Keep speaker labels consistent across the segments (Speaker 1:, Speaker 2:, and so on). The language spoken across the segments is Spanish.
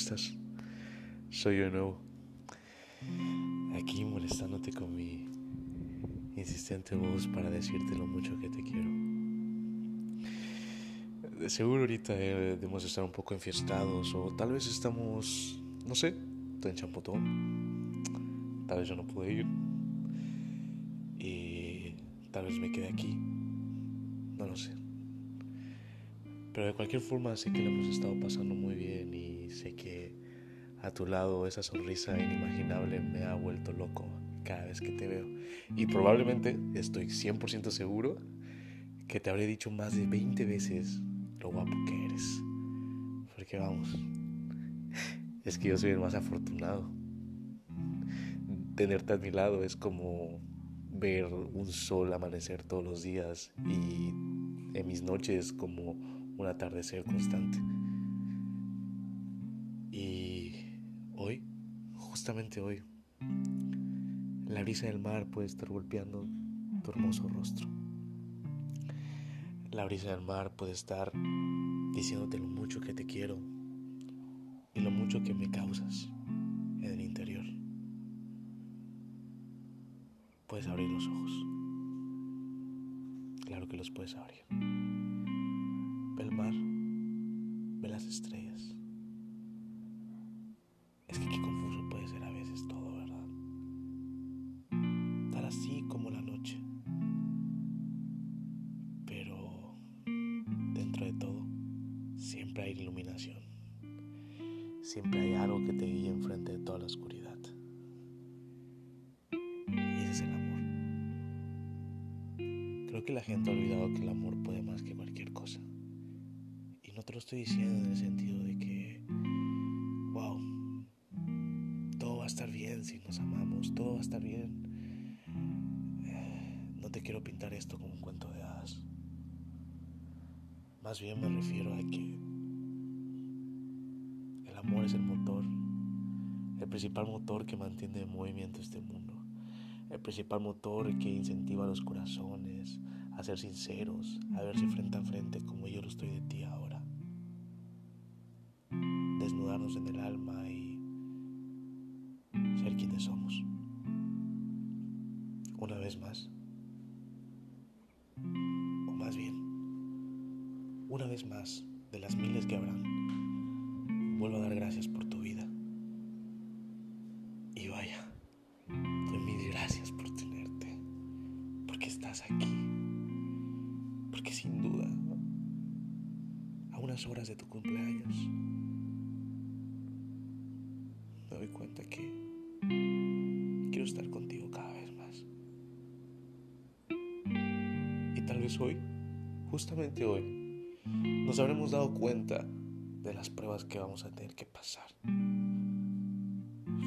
Speaker 1: estás? Soy yo de nuevo. Aquí molestándote con mi insistente voz para decirte lo mucho que te quiero. De seguro ahorita debemos estar un poco enfiestados o tal vez estamos, no sé, en champotón. Tal vez yo no pude ir. Y tal vez me quede aquí. No lo sé. Pero de cualquier forma sé que lo hemos estado pasando muy bien y sé que a tu lado esa sonrisa inimaginable me ha vuelto loco cada vez que te veo. Y probablemente estoy 100% seguro que te habré dicho más de 20 veces lo guapo que eres. Porque vamos, es que yo soy el más afortunado. Tenerte a mi lado es como ver un sol amanecer todos los días y en mis noches como un atardecer constante. Justamente hoy, la brisa del mar puede estar golpeando tu hermoso rostro. La brisa del mar puede estar diciéndote lo mucho que te quiero y lo mucho que me causas en el interior. Puedes abrir los ojos. Claro que los puedes abrir el mar, ve las estrellas. Es que hay iluminación. Siempre hay algo que te guía enfrente de toda la oscuridad. Y ese es el amor. Creo que la gente ha olvidado que el amor puede más que cualquier cosa no te lo estoy diciendo en el sentido de que, wow, todo va a estar bien si nos amamos, todo va a estar bien. No te quiero pintar esto como un cuento de hadas. Más bien me refiero a que amor es el motor, el principal motor que mantiene en movimiento este mundo, el principal motor que incentiva a los corazones a ser sinceros, a verse frente a frente como yo lo estoy de ti ahora. Desnudarnos en el alma y ser quienes somos. Una vez más, o más bien, una vez más de las miles que habrán, vuelvo a dar gracias por tu vida. Y vaya, doy mil gracias por tenerte, porque estás aquí, porque sin duda, a unas horas de tu cumpleaños, doy cuenta que quiero estar contigo cada vez más. Y tal vez hoy, justamente hoy, nos habremos dado cuenta de las pruebas que vamos a tener que pasar.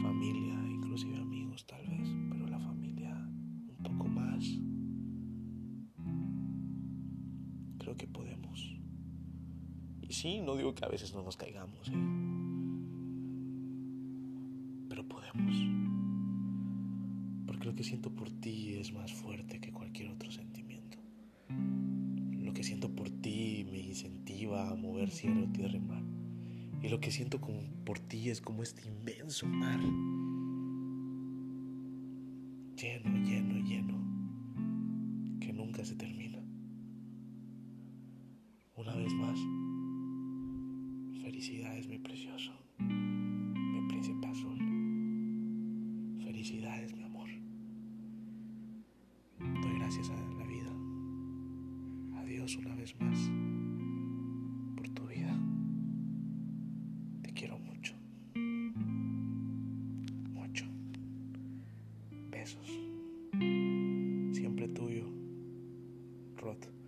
Speaker 1: Familia, inclusive amigos tal vez, pero la familia un poco más. Creo que podemos. Y sí, no digo que a veces no nos caigamos, ¿eh? Porque lo que siento por ti es más fuerte que cualquier otro sentimiento. Lo que siento por ti me incentiva a mover cielo, tierra y mar. Y lo que siento por ti es como este inmenso mar. Lleno, lleno, lleno. Que nunca se termina. Una vez más, felicidades mi precioso. Felicidades, mi amor. Doy gracias a la vida. Adiós una vez más Siempre tuyo. Rod.